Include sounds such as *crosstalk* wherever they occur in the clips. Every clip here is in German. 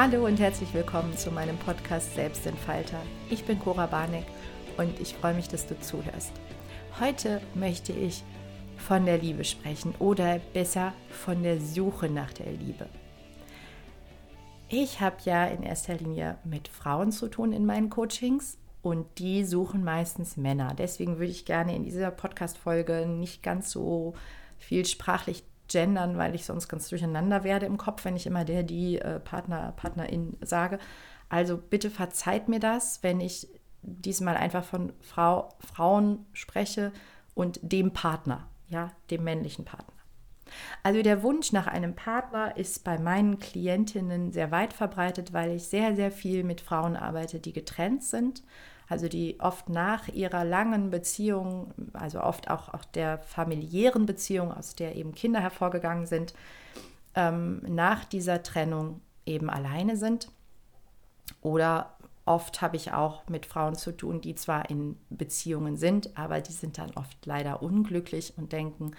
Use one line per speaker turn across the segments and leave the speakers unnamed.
Hallo und herzlich willkommen zu meinem Podcast Selbstentfalter. Ich bin Cora Barneck und ich freue mich, dass du zuhörst. Heute möchte ich von der Liebe sprechen oder besser von der Suche nach der Liebe. Ich habe ja in erster Linie mit Frauen zu tun in meinen Coachings und die suchen meistens Männer. Deswegen würde ich gerne in dieser Podcast-Folge nicht ganz so viel sprachlich gendern, weil ich sonst ganz durcheinander werde im Kopf, wenn ich immer der, die äh, Partner, Partnerin sage. Also bitte verzeiht mir das, wenn ich diesmal einfach von Frau, Frauen spreche und dem Partner, ja, dem männlichen Partner. Also der Wunsch nach einem Partner ist bei meinen Klientinnen sehr weit verbreitet, weil ich sehr, sehr viel mit Frauen arbeite, die getrennt sind also die oft nach ihrer langen Beziehung, also oft auch, auch der familiären Beziehung, aus der eben Kinder hervorgegangen sind, ähm, nach dieser Trennung eben alleine sind. Oder oft habe ich auch mit Frauen zu tun, die zwar in Beziehungen sind, aber die sind dann oft leider unglücklich und denken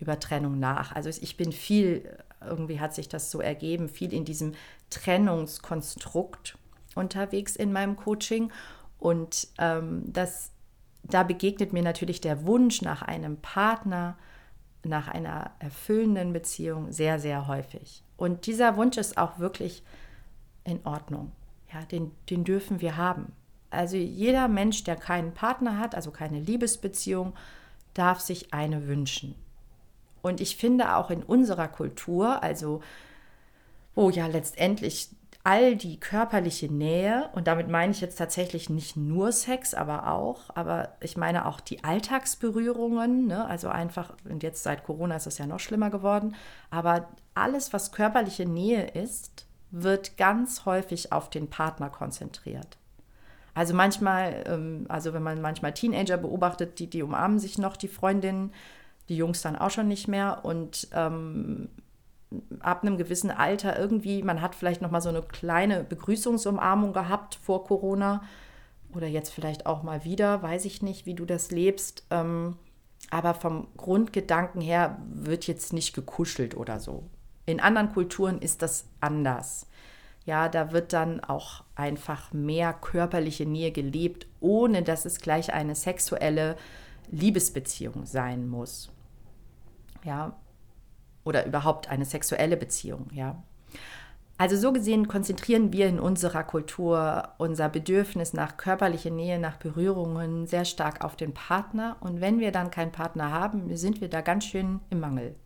über Trennung nach. Also ich bin viel, irgendwie hat sich das so ergeben, viel in diesem Trennungskonstrukt unterwegs in meinem Coaching und ähm, das, da begegnet mir natürlich der Wunsch nach einem Partner, nach einer erfüllenden Beziehung sehr, sehr häufig. Und dieser Wunsch ist auch wirklich in Ordnung. Ja, den, den dürfen wir haben. Also jeder Mensch, der keinen Partner hat, also keine Liebesbeziehung, darf sich eine wünschen. Und ich finde auch in unserer Kultur, also wo ja letztendlich all die körperliche Nähe, und damit meine ich jetzt tatsächlich nicht nur Sex, aber auch, aber ich meine auch die Alltagsberührungen, ne? also einfach, und jetzt seit Corona ist es ja noch schlimmer geworden, aber alles, was körperliche Nähe ist, wird ganz häufig auf den Partner konzentriert. Also manchmal, ähm, also wenn man manchmal Teenager beobachtet, die, die umarmen sich noch, die Freundinnen, die Jungs dann auch schon nicht mehr und ähm, ab einem gewissen Alter irgendwie, man hat vielleicht noch mal so eine kleine Begrüßungsumarmung gehabt vor Corona oder jetzt vielleicht auch mal wieder, weiß ich nicht, wie du das lebst. Ähm, aber vom Grundgedanken her wird jetzt nicht gekuschelt oder so. In anderen Kulturen ist das anders. Ja, da wird dann auch einfach mehr körperliche Nähe gelebt, ohne dass es gleich eine sexuelle Liebesbeziehung sein muss. Ja, oder überhaupt eine sexuelle Beziehung, ja. Also so gesehen konzentrieren wir in unserer Kultur unser Bedürfnis nach körperlicher Nähe, nach Berührungen sehr stark auf den Partner. Und wenn wir dann keinen Partner haben, sind wir da ganz schön im Mangel.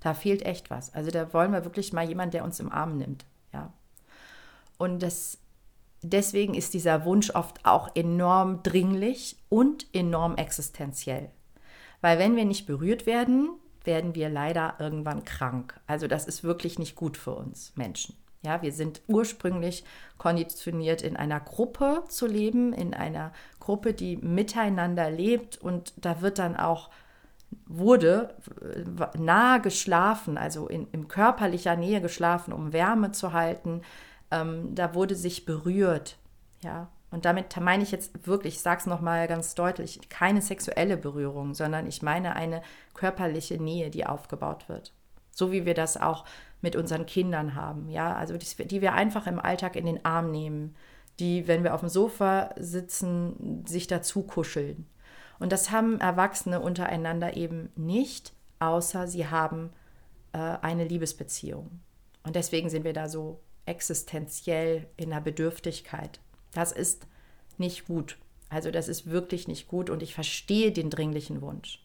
Da fehlt echt was. Also da wollen wir wirklich mal jemanden, der uns im Arm nimmt. Ja. Und das, deswegen ist dieser Wunsch oft auch enorm dringlich und enorm existenziell. Weil wenn wir nicht berührt werden, werden wir leider irgendwann krank. Also das ist wirklich nicht gut für uns Menschen. Ja, wir sind ursprünglich konditioniert, in einer Gruppe zu leben, in einer Gruppe, die miteinander lebt und da wird dann auch wurde äh, nahe geschlafen, also in, in körperlicher Nähe geschlafen, um Wärme zu halten. Ähm, da wurde sich berührt, ja, und damit meine ich jetzt wirklich, ich sage es nochmal ganz deutlich, keine sexuelle Berührung, sondern ich meine eine körperliche Nähe, die aufgebaut wird. So wie wir das auch mit unseren Kindern haben, ja, also die, die wir einfach im Alltag in den Arm nehmen, die, wenn wir auf dem Sofa sitzen, sich dazu kuscheln. Und das haben Erwachsene untereinander eben nicht, außer sie haben äh, eine Liebesbeziehung. Und deswegen sind wir da so existenziell in der Bedürftigkeit. Das ist nicht gut. Also das ist wirklich nicht gut und ich verstehe den dringlichen Wunsch.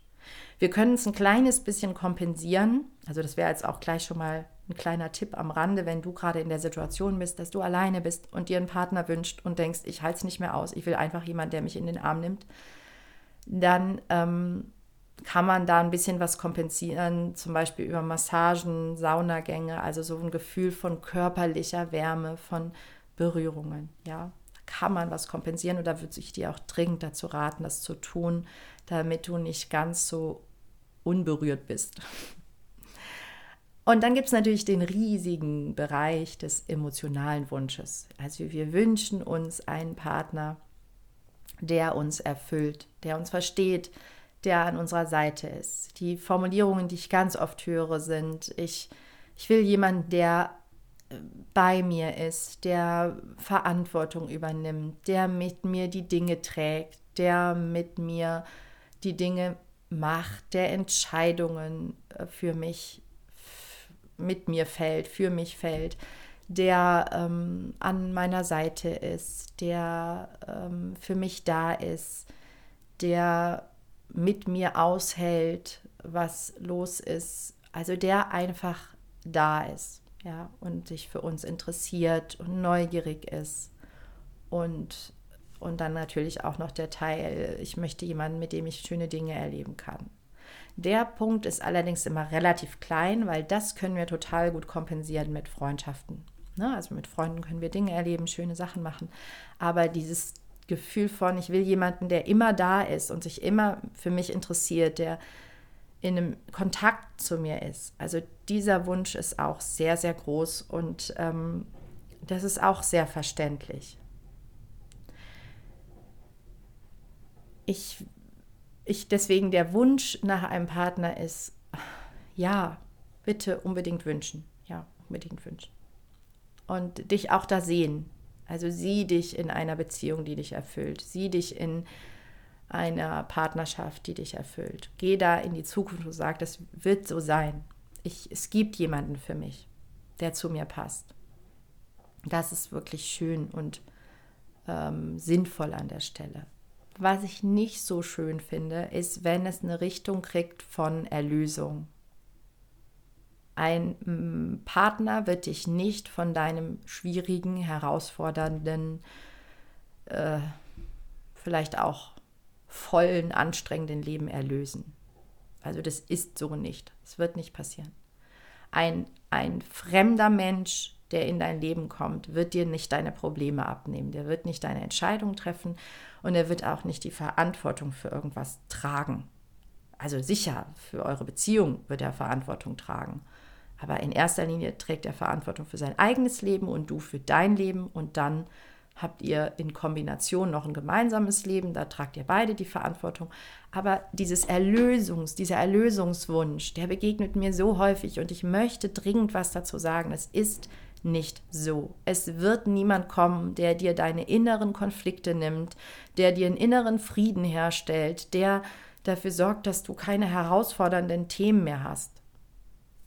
Wir können es ein kleines bisschen kompensieren. Also das wäre jetzt auch gleich schon mal ein kleiner Tipp am Rande, wenn du gerade in der Situation bist, dass du alleine bist und dir einen Partner wünscht und denkst, ich halte es nicht mehr aus, ich will einfach jemanden, der mich in den Arm nimmt, dann ähm, kann man da ein bisschen was kompensieren, zum Beispiel über Massagen, Saunagänge, also so ein Gefühl von körperlicher Wärme, von Berührungen, ja kann man was kompensieren oder würde ich dir auch dringend dazu raten, das zu tun, damit du nicht ganz so unberührt bist. Und dann gibt es natürlich den riesigen Bereich des emotionalen Wunsches. Also wir wünschen uns einen Partner, der uns erfüllt, der uns versteht, der an unserer Seite ist. Die Formulierungen, die ich ganz oft höre, sind, ich, ich will jemanden, der bei mir ist, der Verantwortung übernimmt, der mit mir die Dinge trägt, der mit mir die Dinge macht, der Entscheidungen äh, für mich mit mir fällt, für mich fällt, der ähm, an meiner Seite ist, der ähm, für mich da ist, der mit mir aushält, was los ist, also der einfach da ist, ja, und sich für uns interessiert und neugierig ist und und dann natürlich auch noch der Teil, ich möchte jemanden, mit dem ich schöne Dinge erleben kann. Der Punkt ist allerdings immer relativ klein, weil das können wir total gut kompensieren mit Freundschaften. Ne? Also mit Freunden können wir Dinge erleben, schöne Sachen machen. Aber dieses Gefühl von, ich will jemanden, der immer da ist und sich immer für mich interessiert, der in einem Kontakt zu mir ist. Also dieser Wunsch ist auch sehr, sehr groß und ähm, das ist auch sehr verständlich. Ich ich deswegen der Wunsch nach einem Partner ist, ja, bitte unbedingt wünschen. Ja, unbedingt wünschen. Und dich auch da sehen. Also sieh dich in einer Beziehung, die dich erfüllt. Sieh dich in einer Partnerschaft, die dich erfüllt. Geh da in die Zukunft und sag, das wird so sein. Ich, es gibt jemanden für mich, der zu mir passt. Das ist wirklich schön und ähm, sinnvoll an der Stelle. Was ich nicht so schön finde, ist, wenn es eine Richtung kriegt von Erlösung. Ein mm, Partner wird dich nicht von deinem schwierigen, herausfordernden, äh, vielleicht auch vollen, anstrengenden Leben erlösen. Also das ist so nicht. Es wird nicht passieren. Ein, ein fremder Mensch der in dein Leben kommt, wird dir nicht deine Probleme abnehmen. Der wird nicht deine Entscheidung treffen und er wird auch nicht die Verantwortung für irgendwas tragen. Also sicher, für eure Beziehung wird er Verantwortung tragen. Aber in erster Linie trägt er Verantwortung für sein eigenes Leben und du für dein Leben und dann habt ihr in Kombination noch ein gemeinsames Leben, da tragt ihr beide die Verantwortung. Aber dieses Erlösungs, dieser Erlösungswunsch, der begegnet mir so häufig und ich möchte dringend was dazu sagen. Es ist nicht so. Es wird niemand kommen, der dir deine inneren Konflikte nimmt, der dir einen inneren Frieden herstellt, der dafür sorgt, dass du keine herausfordernden Themen mehr hast.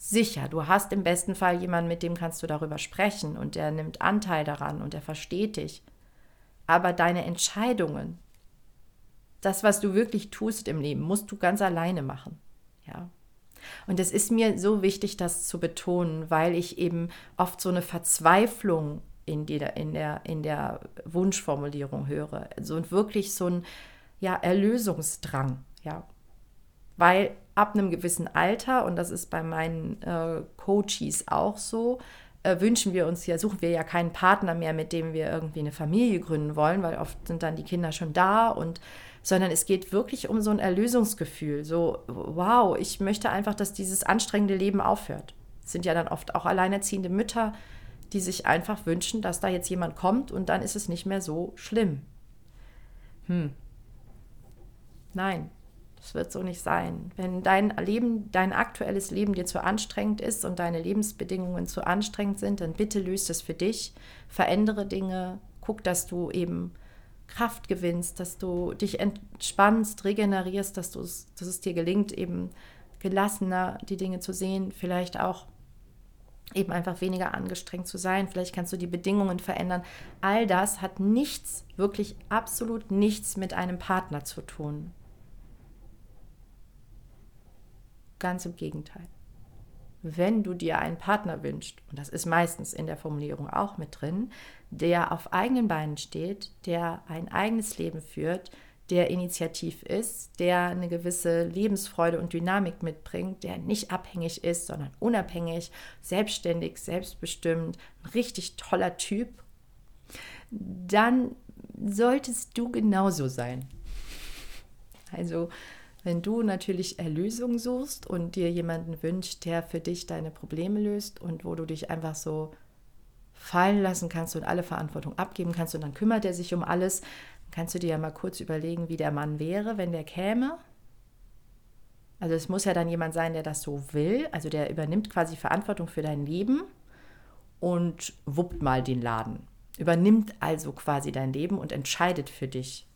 Sicher, du hast im besten Fall jemanden, mit dem kannst du darüber sprechen und der nimmt Anteil daran und der versteht dich. Aber deine Entscheidungen, das, was du wirklich tust im Leben, musst du ganz alleine machen. Ja. Und es ist mir so wichtig, das zu betonen, weil ich eben oft so eine Verzweiflung in, die, in, der, in der Wunschformulierung höre. Also wirklich so ein ja, Erlösungsdrang. Ja. Weil ab einem gewissen Alter, und das ist bei meinen äh, Coaches auch so, äh, wünschen wir uns ja, suchen wir ja keinen Partner mehr, mit dem wir irgendwie eine Familie gründen wollen, weil oft sind dann die Kinder schon da und sondern es geht wirklich um so ein Erlösungsgefühl. So, wow, ich möchte einfach, dass dieses anstrengende Leben aufhört. Es sind ja dann oft auch alleinerziehende Mütter, die sich einfach wünschen, dass da jetzt jemand kommt und dann ist es nicht mehr so schlimm. Hm. Nein, das wird so nicht sein. Wenn dein Leben, dein aktuelles Leben dir zu anstrengend ist und deine Lebensbedingungen zu anstrengend sind, dann bitte löst es für dich, verändere Dinge, guck, dass du eben Kraft gewinnst, dass du dich entspannst, regenerierst, dass, dass es dir gelingt, eben gelassener die Dinge zu sehen, vielleicht auch eben einfach weniger angestrengt zu sein. Vielleicht kannst du die Bedingungen verändern. All das hat nichts, wirklich absolut nichts mit einem Partner zu tun. Ganz im Gegenteil. Wenn du dir einen Partner wünschst, und das ist meistens in der Formulierung auch mit drin, der auf eigenen Beinen steht, der ein eigenes Leben führt, der initiativ ist, der eine gewisse Lebensfreude und Dynamik mitbringt, der nicht abhängig ist, sondern unabhängig, selbstständig, selbstbestimmt, ein richtig toller Typ, dann solltest du genauso sein. Also, wenn du natürlich Erlösung suchst und dir jemanden wünscht, der für dich deine Probleme löst und wo du dich einfach so fallen lassen kannst und alle Verantwortung abgeben kannst und dann kümmert er sich um alles. kannst du dir ja mal kurz überlegen, wie der Mann wäre, wenn der käme. Also es muss ja dann jemand sein, der das so will, also der übernimmt quasi Verantwortung für dein Leben und wuppt mal den Laden. Übernimmt also quasi dein Leben und entscheidet für dich.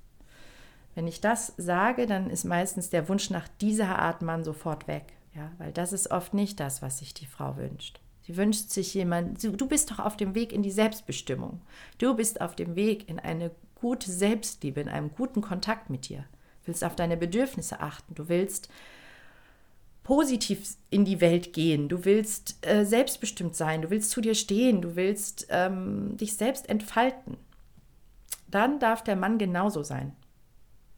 Wenn ich das sage, dann ist meistens der Wunsch nach dieser Art Mann sofort weg. Ja, weil das ist oft nicht das, was sich die Frau wünscht. Sie wünscht sich jemand, du bist doch auf dem Weg in die Selbstbestimmung. Du bist auf dem Weg in eine gute Selbstliebe, in einem guten Kontakt mit dir. Du willst auf deine Bedürfnisse achten. Du willst positiv in die Welt gehen. Du willst äh, selbstbestimmt sein. Du willst zu dir stehen. Du willst ähm, dich selbst entfalten. Dann darf der Mann genauso sein.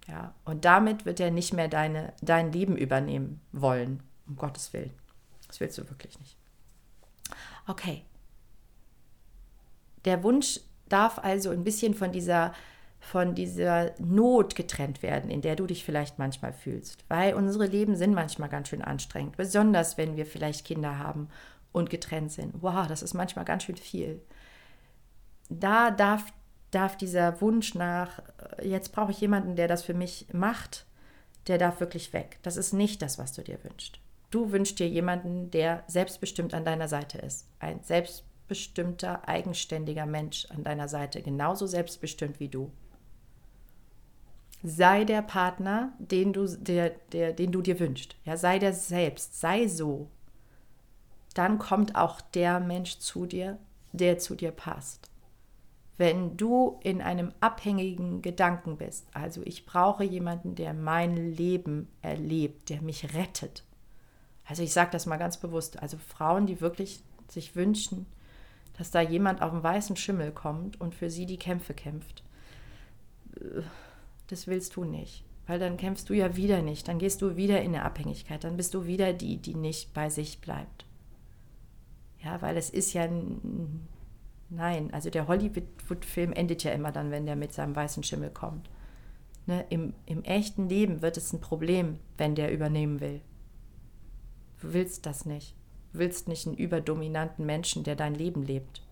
Ja, und damit wird er nicht mehr deine, dein Leben übernehmen wollen. Um Gottes Willen. Das willst du wirklich nicht. Okay. Der Wunsch darf also ein bisschen von dieser, von dieser Not getrennt werden, in der du dich vielleicht manchmal fühlst. Weil unsere Leben sind manchmal ganz schön anstrengend, besonders wenn wir vielleicht Kinder haben und getrennt sind. Wow, das ist manchmal ganz schön viel. Da darf, darf dieser Wunsch nach, äh, jetzt brauche ich jemanden, der das für mich macht, der darf wirklich weg. Das ist nicht das, was du dir wünschst. Du wünschst dir jemanden, der selbstbestimmt an deiner Seite ist. Ein selbstbestimmter, eigenständiger Mensch an deiner Seite, genauso selbstbestimmt wie du. Sei der Partner, den du, der, der, den du dir wünschst. Ja, sei der selbst, sei so. Dann kommt auch der Mensch zu dir, der zu dir passt. Wenn du in einem abhängigen Gedanken bist, also ich brauche jemanden, der mein Leben erlebt, der mich rettet, also ich sage das mal ganz bewusst. Also Frauen, die wirklich sich wünschen, dass da jemand auf den weißen Schimmel kommt und für sie die Kämpfe kämpft. Das willst du nicht. Weil dann kämpfst du ja wieder nicht. Dann gehst du wieder in eine Abhängigkeit. Dann bist du wieder die, die nicht bei sich bleibt. Ja, weil es ist ja. Nein, also der Hollywood-Film endet ja immer dann, wenn der mit seinem weißen Schimmel kommt. Ne, im, Im echten Leben wird es ein Problem, wenn der übernehmen will. Du willst das nicht. Du willst nicht einen überdominanten Menschen, der dein Leben lebt.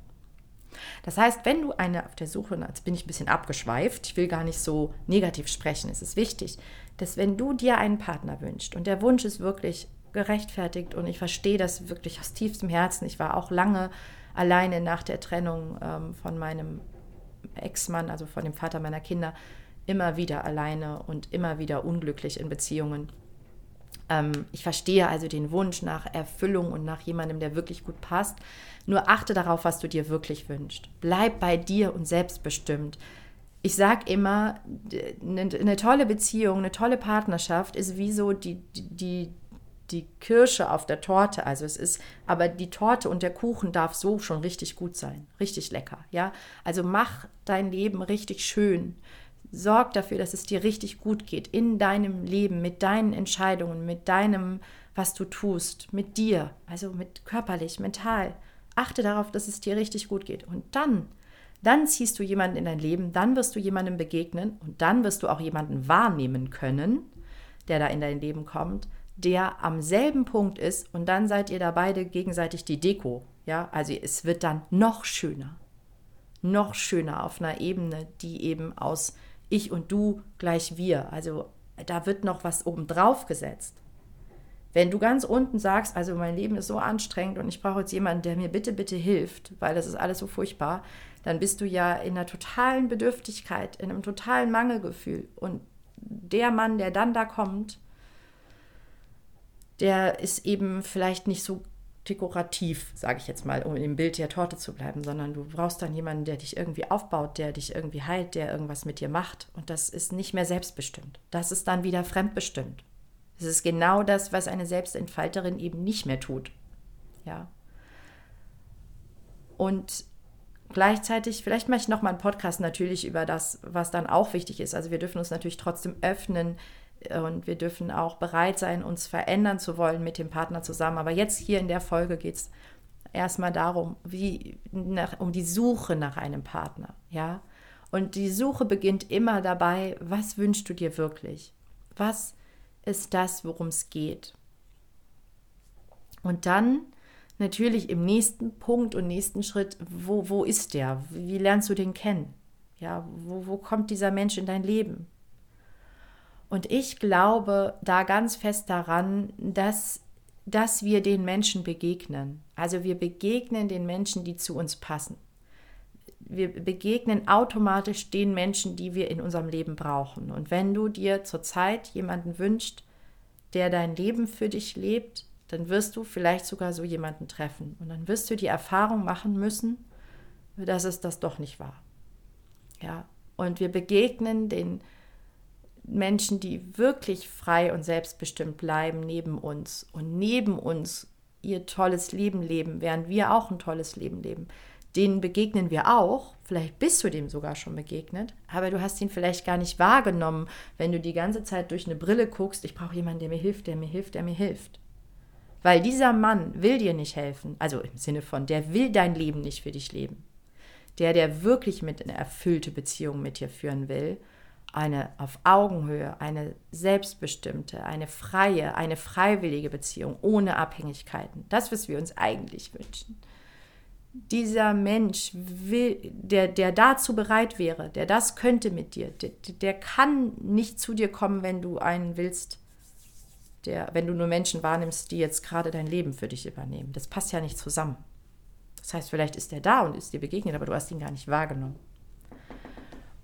Das heißt, wenn du eine auf der Suche, jetzt bin ich ein bisschen abgeschweift, ich will gar nicht so negativ sprechen, es ist wichtig, dass wenn du dir einen Partner wünschst und der Wunsch ist wirklich gerechtfertigt und ich verstehe das wirklich aus tiefstem Herzen, ich war auch lange alleine nach der Trennung ähm, von meinem Ex-Mann, also von dem Vater meiner Kinder, immer wieder alleine und immer wieder unglücklich in Beziehungen. Ähm, ich verstehe also den Wunsch nach Erfüllung und nach jemandem, der wirklich gut passt. Nur achte darauf, was du dir wirklich wünschst. Bleib bei dir und selbstbestimmt. Ich sage immer, eine, tolle Beziehung, eine tolle Partnerschaft ist wie so die, die, die Kirsche auf der Torte. Also es ist, aber die Torte und der Kuchen darf so schon richtig gut sein, richtig lecker. Ja, also mach dein Leben richtig schön. Sorg dafür, dass es dir richtig gut geht in deinem Leben, mit deinen Entscheidungen, mit deinem, was du tust, mit dir, also mit körperlich, mental. Achte darauf, dass es dir richtig gut geht. Und dann, dann ziehst du jemanden in dein Leben, dann wirst du jemandem begegnen und dann wirst du auch jemanden wahrnehmen können, der da in dein Leben kommt, der am selben Punkt ist und dann seid ihr da beide gegenseitig die Deko. Ja, also es wird dann noch schöner. Noch schöner auf einer Ebene, die eben aus ich und du gleich wir. Also da wird noch was obendrauf gesetzt. Wenn du ganz unten sagst, also mein Leben ist so anstrengend und ich brauche jetzt jemanden, der mir bitte, bitte hilft, weil das ist alles so furchtbar, dann bist du ja in einer totalen Bedürftigkeit, in einem totalen Mangelgefühl. Und der Mann, der dann da kommt, der ist eben vielleicht nicht so dekorativ, sage ich jetzt mal, um im Bild der Torte zu bleiben, sondern du brauchst dann jemanden, der dich irgendwie aufbaut, der dich irgendwie heilt, der irgendwas mit dir macht. Und das ist nicht mehr selbstbestimmt. Das ist dann wieder fremdbestimmt. Das ist genau das, was eine Selbstentfalterin eben nicht mehr tut. Ja. Und gleichzeitig, vielleicht mache ich nochmal einen Podcast natürlich über das, was dann auch wichtig ist. Also wir dürfen uns natürlich trotzdem öffnen, und wir dürfen auch bereit sein, uns verändern zu wollen mit dem Partner zusammen. Aber jetzt hier in der Folge geht es erstmal darum, wie nach, um die Suche nach einem Partner, ja. Und die Suche beginnt immer dabei, was wünschst du dir wirklich? Was ist das, worum es geht? Und dann natürlich im nächsten Punkt und nächsten Schritt, wo, wo ist der? Wie lernst du den kennen? Ja, wo, wo kommt dieser Mensch in dein Leben? Und ich glaube da ganz fest daran, dass dass wir den Menschen begegnen. Also wir begegnen den Menschen, die zu uns passen. Wir begegnen automatisch den Menschen, die wir in unserem Leben brauchen. Und wenn du dir zurzeit jemanden wünschst, der dein Leben für dich lebt, dann wirst du vielleicht sogar so jemanden treffen. Und dann wirst du die Erfahrung machen müssen, dass es das doch nicht war. Ja, und wir begegnen den Menschen, die wirklich frei und selbstbestimmt bleiben neben uns und neben uns ihr tolles Leben leben, während wir auch ein tolles Leben leben. Denen begegnen wir auch, vielleicht bist du dem sogar schon begegnet, aber du hast ihn vielleicht gar nicht wahrgenommen, wenn du die ganze Zeit durch eine Brille guckst, ich brauche jemanden, der mir hilft, der mir hilft, der mir hilft. Weil dieser Mann will dir nicht helfen, also im Sinne von, der will dein Leben nicht für dich leben. Der, der wirklich mit eine erfüllte Beziehung mit dir führen will, eine auf Augenhöhe, eine selbstbestimmte, eine freie, eine freiwillige Beziehung ohne Abhängigkeiten. Das, was wir uns eigentlich wünschen. Dieser Mensch, will, der, der dazu bereit wäre, der das könnte mit dir, der, der kann nicht zu dir kommen, wenn du einen willst, der, wenn du nur Menschen wahrnimmst, die jetzt gerade dein Leben für dich übernehmen. Das passt ja nicht zusammen. Das heißt, vielleicht ist er da und ist dir begegnet, aber du hast ihn gar nicht wahrgenommen.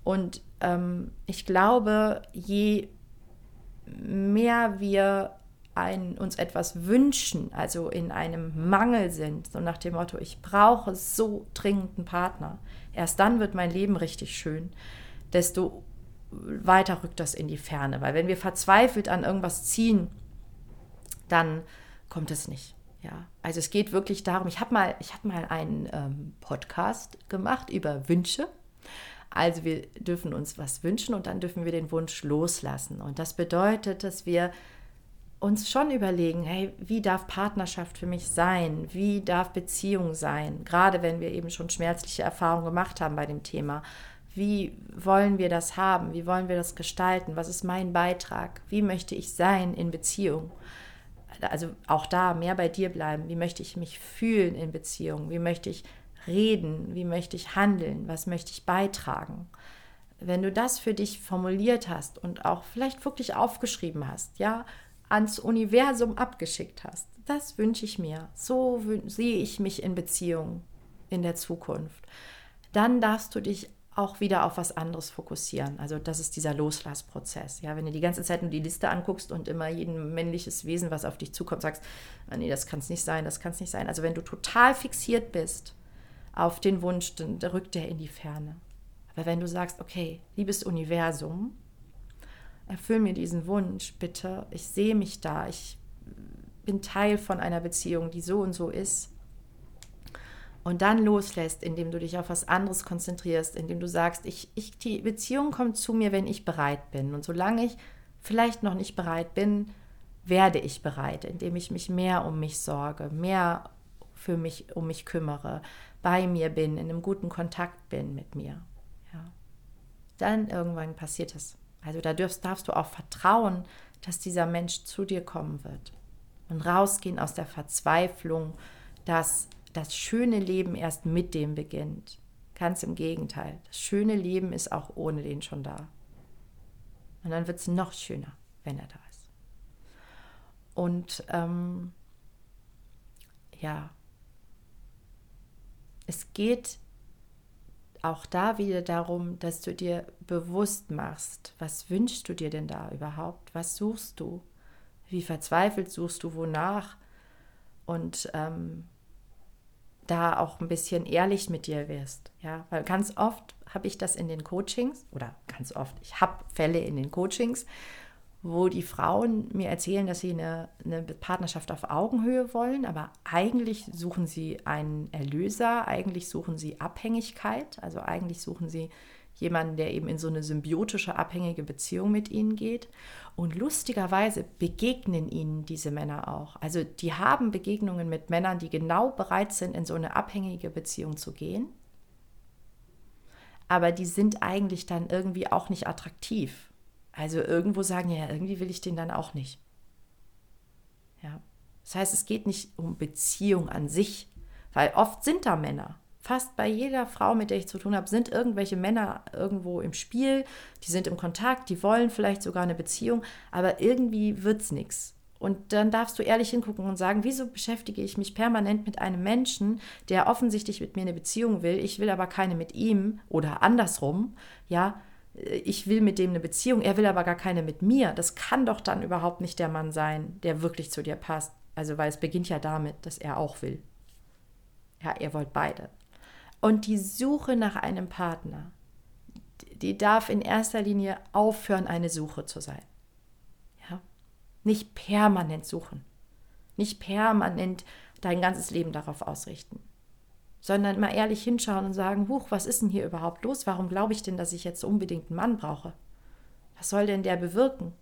Und ähm, ich glaube, je mehr wir ein, uns etwas wünschen, also in einem Mangel sind, so nach dem Motto, ich brauche so dringend einen Partner, erst dann wird mein Leben richtig schön, desto weiter rückt das in die Ferne. Weil wenn wir verzweifelt an irgendwas ziehen, dann kommt es nicht. Ja, also es geht wirklich darum, ich habe mal, ich mal einen ähm, Podcast gemacht über Wünsche also wir dürfen uns was wünschen und dann dürfen wir den Wunsch loslassen. Und das bedeutet, dass wir uns schon überlegen, hey, wie darf Partnerschaft für mich sein? Wie darf Beziehung sein? Gerade wenn wir eben schon schmerzliche Erfahrungen gemacht haben bei dem Thema. Wie wollen wir das haben? Wie wollen wir das gestalten? Was ist mein Beitrag? Wie möchte ich sein in Beziehung? Also auch da mehr bei dir bleiben. Wie möchte ich mich fühlen in Beziehung? Wie möchte ich reden, wie möchte ich handeln, was möchte ich beitragen. Wenn du das für dich formuliert hast und auch vielleicht wirklich aufgeschrieben hast, ja, ans Universum abgeschickt hast, das wünsche ich mir. So sehe ich mich in Beziehung in der Zukunft. Dann darfst du dich auch wieder auf was anderes fokussieren. Also das ist dieser Loslassprozess. Ja, wenn du die ganze Zeit nur die Liste anguckst und immer jeden männliches Wesen, was auf dich zukommt, sagst, ah, nee, das kann es nicht sein, das kann es nicht sein. Also wenn du total fixiert bist auf den Wunsch, dann rückt er in die Ferne. Aber wenn du sagst, okay, liebes Universum, erfüll mir diesen Wunsch, bitte, ich sehe mich da, ich bin Teil von einer Beziehung, die so und so ist, und dann loslässt, indem du dich auf was anderes konzentrierst, indem du sagst, ich, ich, die Beziehung kommt zu mir, wenn ich bereit bin. Und solange ich vielleicht noch nicht bereit bin, werde ich bereit, indem ich mich mehr um mich sorge, mehr für mich um mich kümmere, bei mir bin, in einem guten Kontakt bin mit mir. Ja. Dann irgendwann passiert es. Also da darfst, darfst du auch vertrauen, dass dieser Mensch zu dir kommen wird. Und rausgehen aus der Verzweiflung, dass das schöne Leben erst mit dem beginnt. Ganz im Gegenteil. Das schöne Leben ist auch ohne den schon da. Und dann wird es noch schöner, wenn er da ist. Und ähm, ja, es geht auch da wieder darum, dass du dir bewusst machst, was wünschst du dir denn da überhaupt? Was suchst du? Wie verzweifelt suchst du wonach? Und ähm, da auch ein bisschen ehrlich mit dir wirst. Ja, weil ganz oft habe ich das in den Coachings oder ganz oft, ich habe Fälle in den Coachings, wo die Frauen mir erzählen, dass sie eine, eine, Partnerschaft auf Augenhöhe wollen, aber eigentlich suchen sie einen Erlöser, eigentlich suchen sie Abhängigkeit, also eigentlich suchen sie jemanden, der eben in so eine symbiotische, abhängige Beziehung mit ihnen geht. Und lustigerweise begegnen ihnen diese Männer auch. Also die haben Begegnungen mit Männern, die genau bereit sind, in so eine abhängige Beziehung zu gehen. Aber die sind eigentlich dann irgendwie auch nicht attraktiv also irgendwo sagen, ja, irgendwie will ich den dann auch nicht. Ja. Das heißt, es geht nicht um Beziehung an sich, weil oft sind da Männer. Fast bei jeder Frau, mit der ich zu tun habe, sind irgendwelche Männer irgendwo im Spiel, die sind im Kontakt, die wollen vielleicht sogar eine Beziehung, aber irgendwie wird es nichts. Und dann darfst du ehrlich hingucken und sagen, wieso beschäftige ich mich permanent mit einem Menschen, der offensichtlich mit mir eine Beziehung will, ich will aber keine mit ihm oder andersrum, ja, ich will mit dem eine Beziehung, er will aber gar keine mit mir. Das kann doch dann überhaupt nicht der Mann sein, der wirklich zu dir passt. Also, weil es beginnt ja damit, dass er auch will. Ja, ihr wollt beide. Und die Suche nach einem Partner, die darf in erster Linie aufhören, eine Suche zu sein. Nicht permanent suchen. Nicht permanent dein ganzes Leben darauf ausrichten. Sondern mal ehrlich hinschauen und sagen, huch, was ist denn hier überhaupt los? Warum glaube ich denn, dass ich jetzt unbedingt einen Mann brauche? Was soll denn der bewirken?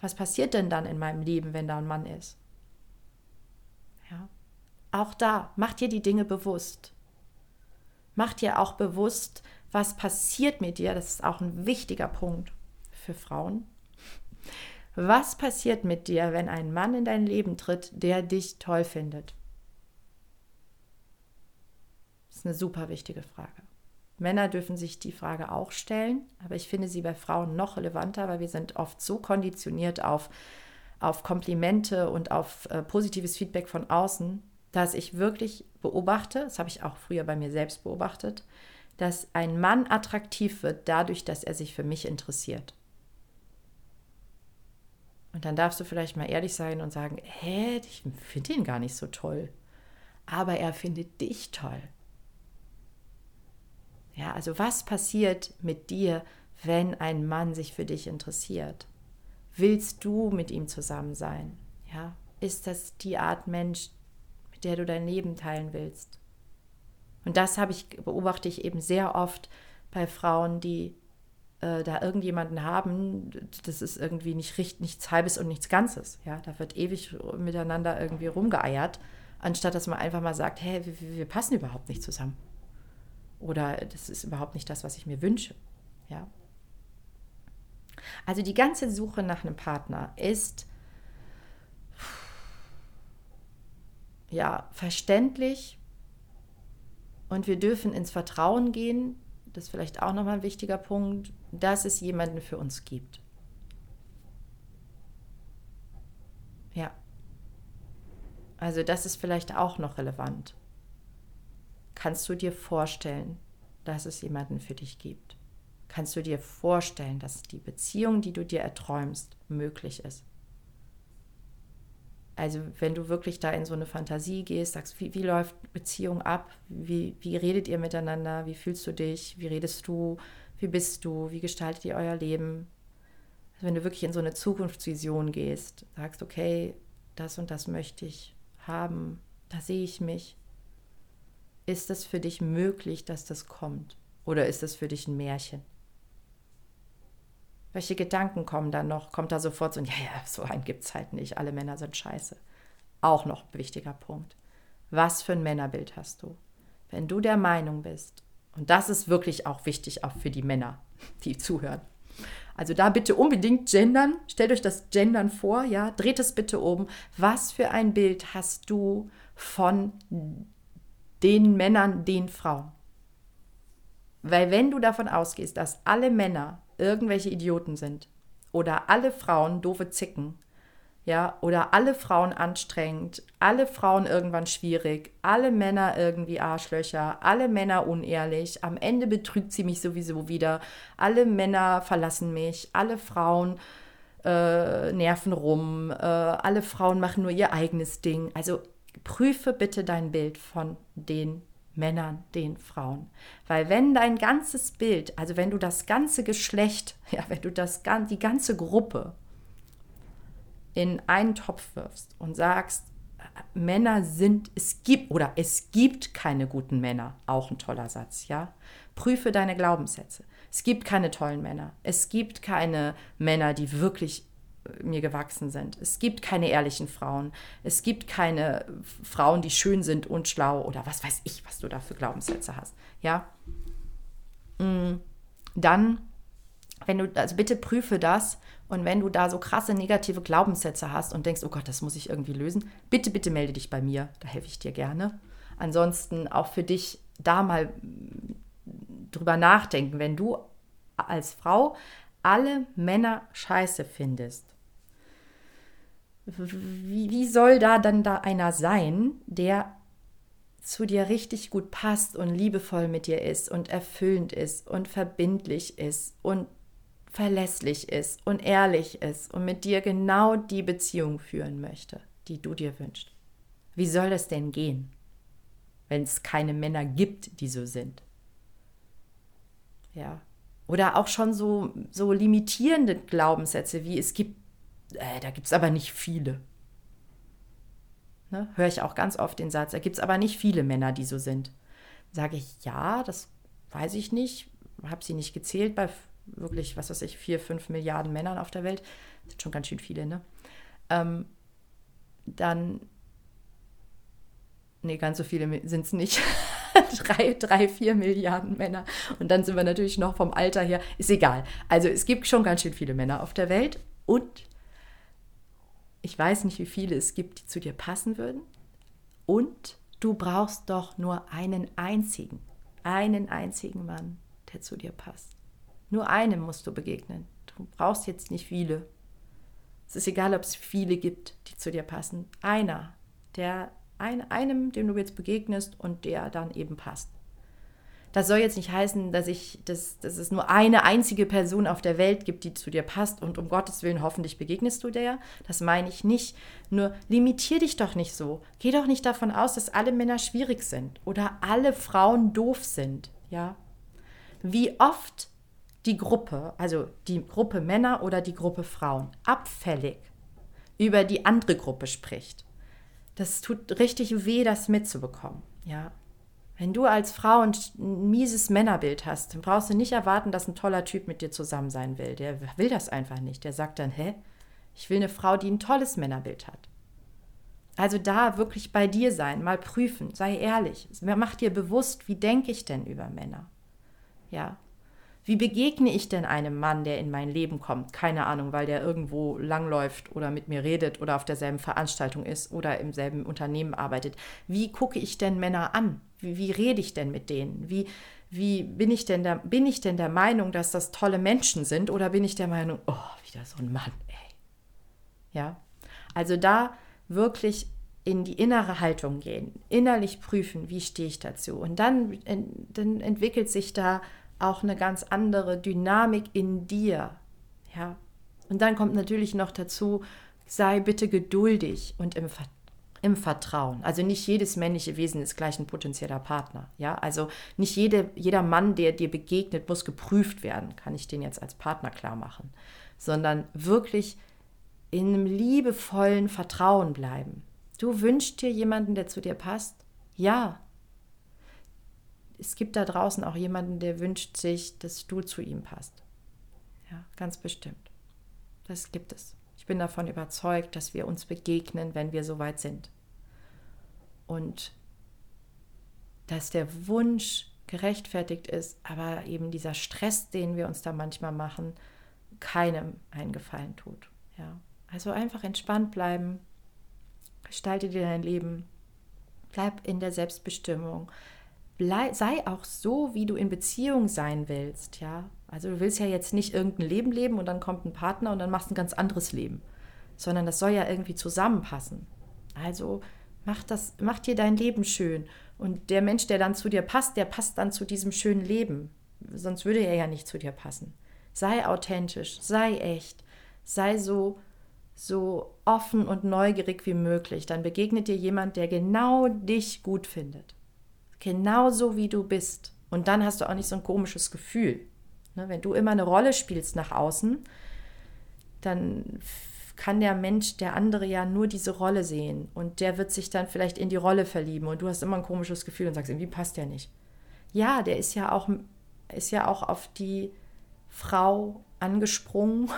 Was passiert denn dann in meinem Leben, wenn da ein Mann ist? Ja. Auch da, mach dir die Dinge bewusst. Mach dir auch bewusst, was passiert mit dir. Das ist auch ein wichtiger Punkt für Frauen. Was passiert mit dir, wenn ein Mann in dein Leben tritt, der dich toll findet? Das eine super wichtige Frage. Männer dürfen sich die Frage auch stellen, aber ich finde sie bei Frauen noch relevanter, weil wir sind oft so konditioniert auf, auf Komplimente und auf äh, positives Feedback von außen, dass ich wirklich beobachte, das habe ich auch früher bei mir selbst beobachtet, dass ein Mann attraktiv wird dadurch, dass er sich für mich interessiert. Und dann darfst du vielleicht mal ehrlich sein und sagen, hä, ich finde ihn gar nicht so toll. Aber er findet dich toll. Ja, also was passiert mit dir, wenn ein Mann sich für dich interessiert? Willst du mit ihm zusammen sein? Ja, ist das die Art Mensch, mit der du dein Leben teilen willst? Und das habe ich beobachte ich eben sehr oft bei Frauen, die äh, da irgendjemanden haben, das ist irgendwie nicht richtig, nichts Halbes und nichts Ganzes. Ja, da wird ewig miteinander irgendwie rumgeeiert, anstatt dass man einfach mal sagt, hey, wir, wir passen überhaupt nicht zusammen. Oder das ist überhaupt nicht das, was ich mir wünsche. Ja. Also die ganze Suche nach einem Partner ist ja verständlich und wir dürfen ins Vertrauen gehen, das ist vielleicht auch nochmal ein wichtiger Punkt, dass es jemanden für uns gibt. Ja. Also das ist vielleicht auch noch relevant. Kannst du dir vorstellen, dass es jemanden für dich gibt? Kannst du dir vorstellen, dass die Beziehung, die du dir erträumst, möglich ist? Also wenn du wirklich da in so eine Fantasie gehst, sagst, wie, wie läuft Beziehung ab? Wie, wie redet ihr miteinander? Wie fühlst du dich? Wie redest du? Wie bist du? Wie gestaltet ihr euer Leben? Also wenn du wirklich in so eine Zukunftsvision gehst, sagst, okay, das und das möchte ich haben, da sehe ich mich. Ist es für dich möglich, dass das kommt? Oder ist es für dich ein Märchen? Welche Gedanken kommen dann noch? Kommt da sofort so ein, ja, ja, so einen gibt es halt nicht, alle Männer sind scheiße. Auch noch ein wichtiger Punkt. Was für ein Männerbild hast du? Wenn du der Meinung bist, und das ist wirklich auch wichtig, auch für die Männer, die zuhören. Also da bitte unbedingt gendern. Stellt euch das Gendern vor, ja. Dreht es bitte um. Was für ein Bild hast du von den Männern, den Frauen? Weil wenn du davon ausgehst, dass alle Männer irgendwelche Idioten sind oder alle Frauen doofe Zicken, ja, oder alle Frauen anstrengend, alle Frauen irgendwann schwierig, alle Männer irgendwie Arschlöcher, alle Männer unehrlich, am Ende betrügt sie mich sowieso wieder, alle Männer verlassen mich, alle Frauen äh, nerven rum, äh, alle Frauen machen nur ihr eigenes Ding. Also prüfe bitte dein Bild von den Männern, den Frauen. Weil wenn dein ganzes Bild, also wenn du das ganze Geschlecht, *laughs* ja, wenn du das, die ganze Gruppe in einen Topf wirfst und sagst, Männer sind, es gibt, oder es gibt keine guten Männer, auch ein toller Satz, ja. Prüfe deine Glaubenssätze. Es gibt keine tollen Männer. Es gibt keine Männer, die wirklich mir gewachsen sind. Es gibt keine ehrlichen Frauen. Es gibt keine Frauen, die schön sind und schlau oder was weiß ich, was du da für Glaubenssätze hast. Ja. Mm, dann, wenn du, also bitte prüfe das und wenn du da so krasse negative Glaubenssätze hast und denkst, oh Gott, das muss ich irgendwie lösen, bitte, bitte melde dich bei mir. Da helfe ich dir gerne. Ansonsten auch für dich da mal drüber nachdenken, wenn du als Frau alle Männer scheiße findest, wie, wie soll da dann da einer sein, der zu dir richtig gut passt und liebevoll mit dir ist und erfüllend ist und verbindlich ist und verlässlich ist und ehrlich ist und mit dir genau die Beziehung führen möchte, die du dir wünschst. Wie soll das denn gehen, wenn es keine Männer gibt, die so sind? Ja. Oder auch schon so, so limitierende Glaubenssätze wie es gibt, äh, da gibt es aber nicht viele. Ne? Höre ich auch ganz oft den Satz, da gibt es aber nicht viele Männer, die so sind. Sage ich, ja, das weiß ich nicht, habe sie nicht gezählt bei wirklich, was weiß ich, vier, fünf Milliarden Männern auf der Welt. Das sind schon ganz schön viele, ne? Ähm, dann, nee, ganz so viele sind es nicht. *laughs* drei, drei, vier Milliarden Männer. Und dann sind wir natürlich noch vom Alter her, ist egal. Also es gibt schon ganz schön viele Männer auf der Welt und ich weiß nicht, wie viele es gibt, die zu dir passen würden. Und du brauchst doch nur einen einzigen, einen einzigen Mann, der zu dir passt. Nur einem musst du begegnen. Du brauchst jetzt nicht viele. Es ist egal, ob es viele gibt, die zu dir passen. Einer, der ein, einem, dem du jetzt begegnest und der dann eben passt. Das soll jetzt nicht heißen, dass, ich, dass, dass es nur eine einzige Person auf der Welt gibt, die zu dir passt und um Gottes Willen hoffentlich begegnest du der. Das meine ich nicht. Nur limitier dich doch nicht so. Geh doch nicht davon aus, dass alle Männer schwierig sind oder alle Frauen doof sind. Ja? Wie oft die Gruppe, also die Gruppe Männer oder die Gruppe Frauen, abfällig über die andere Gruppe spricht. Das tut richtig weh, das mitzubekommen. Ja, wenn du als Frau ein, mieses Männerbild hast, dann brauchst du nicht erwarten, dass ein toller Typ mit dir zusammen sein will. Der will das einfach nicht. Der sagt dann, hä? Ich will eine Frau, die ein tolles Männerbild hat. Also da wirklich bei dir sein, mal prüfen, sei ehrlich. Mach dir bewusst, wie denke ich denn über Männer? Ja. Wie begegne ich denn einem Mann, der in mein Leben kommt? Keine Ahnung, weil der irgendwo langläuft oder mit mir redet oder auf derselben Veranstaltung ist oder im selben Unternehmen arbeitet. Wie gucke ich denn Männer an? Wie, wie rede ich denn mit denen? Wie, wie bin ich denn der, bin ich denn der Meinung, dass das tolle Menschen sind oder bin ich der Meinung, oh, wieder so ein Mann, ey. Ja. Also da wirklich in die innere Haltung gehen, innerlich prüfen, wie stehe ich dazu. Und dann, dann entwickelt sich da auch eine ganz andere Dynamik in dir. Ja. Und dann kommt natürlich noch dazu, sei bitte geduldig und im Vertrauen im Vertrauen. Also nicht jedes männliche Wesen ist gleich ein potenzieller Partner. Ja, also nicht jede, jeder Mann, der dir begegnet, muss geprüft werden. Kann ich den jetzt als Partner klar machen? Sondern wirklich in einem liebevollen Vertrauen bleiben. Du wünschst dir jemanden, der zu dir passt? Ja. Es gibt da draußen auch jemanden, der wünscht sich, dass du zu ihm passt. Ja, ganz bestimmt. Das gibt es. Ich bin davon überzeugt, dass wir uns begegnen, wenn wir soweit sind. Und dass der Wunsch gerechtfertigt ist, aber eben dieser Stress, den wir uns da manchmal machen, keinem einen Gefallen tut. Ja. Also einfach entspannt bleiben, gestalte dir dein Leben, bleib in der Selbstbestimmung, bleib, sei auch so, wie du in Beziehung sein willst. Ja. Also du willst ja jetzt nicht irgendein Leben leben und dann kommt ein Partner und dann machst du ein ganz anderes Leben, sondern das soll ja irgendwie zusammenpassen. Also mach das, mach dir dein Leben schön und der Mensch, der dann zu dir passt, der passt dann zu diesem schönen Leben. Sonst würde er ja nicht zu dir passen. Sei authentisch, sei echt, sei so so offen und neugierig wie möglich. Dann begegnet dir jemand, der genau dich gut findet. Genauso wie du bist. Und dann hast du auch nicht so ein komisches Gefühl. Ne, wenn du immer eine Rolle spielst nach außen, dann kann der Mensch, der andere ja nur diese Rolle sehen und der wird sich dann vielleicht in die Rolle verlieben und du hast immer ein komisches Gefühl und sagst, irgendwie passt der nicht. Ja, der ist ja auch, ist ja auch auf die Frau angesprungen,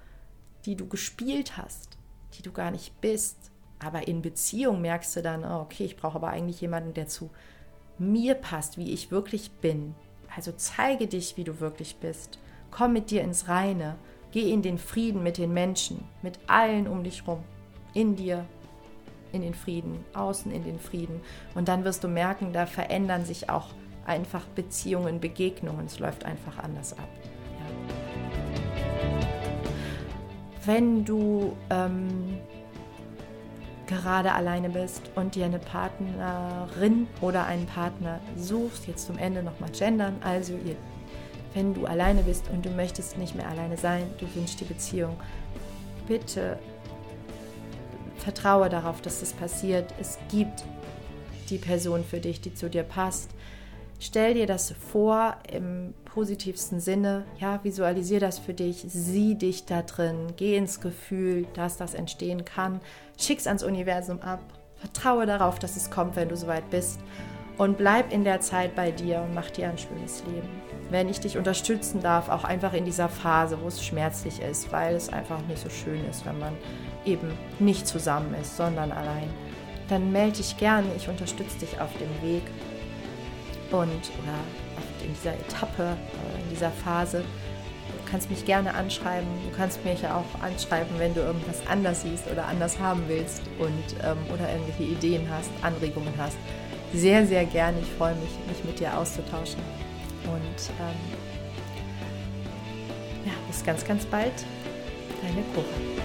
*laughs* die du gespielt hast, die du gar nicht bist. Aber in Beziehung merkst du dann, oh, okay, ich brauche aber eigentlich jemanden, der zu mir passt, wie ich wirklich bin, also zeige dich, wie du wirklich bist. Komm mit dir ins Reine. Geh in den Frieden mit den Menschen, mit allen um dich rum. In dir, in den Frieden, außen in den Frieden. Und dann wirst du merken, da verändern sich auch einfach Beziehungen, Begegnungen. Es läuft einfach anders ab. Ja. Wenn du ähm, gerade alleine bist und dir eine Partnerin oder einen Partner suchst, jetzt zum Ende nochmal gendern, also ihr, wenn du alleine bist und du möchtest nicht mehr alleine sein, du wünschst die Beziehung, bitte vertraue darauf, dass das passiert. Es gibt die Person für dich, die zu dir passt. Stell dir das vor im positivsten Sinne. Ja, visualisier das für dich, sieh dich da drin, geh ins Gefühl, dass das entstehen kann. Schick's ans Universum ab. Vertraue darauf, dass es kommt, wenn du soweit bist. Und bleib in der Zeit bei dir und mach dir ein schönes Leben. Wenn ich dich unterstützen darf, auch einfach in dieser Phase, wo es schmerzlich ist, weil es einfach nicht so schön ist, wenn man eben nicht zusammen ist, sondern allein, dann melde dich gerne. Ich unterstütze dich auf dem Weg und oder in dieser Etappe, äh, in dieser Phase. Du kannst mich gerne anschreiben. Du kannst mich auch anschreiben, wenn du irgendwas anders siehst oder anders haben willst und ähm, oder irgendwelche Ideen hast, Anregungen hast. Sehr, sehr gerne. Ich freue mich, mich mit dir auszutauschen. Und ähm, ja, bis ganz, ganz bald. Deine Cora.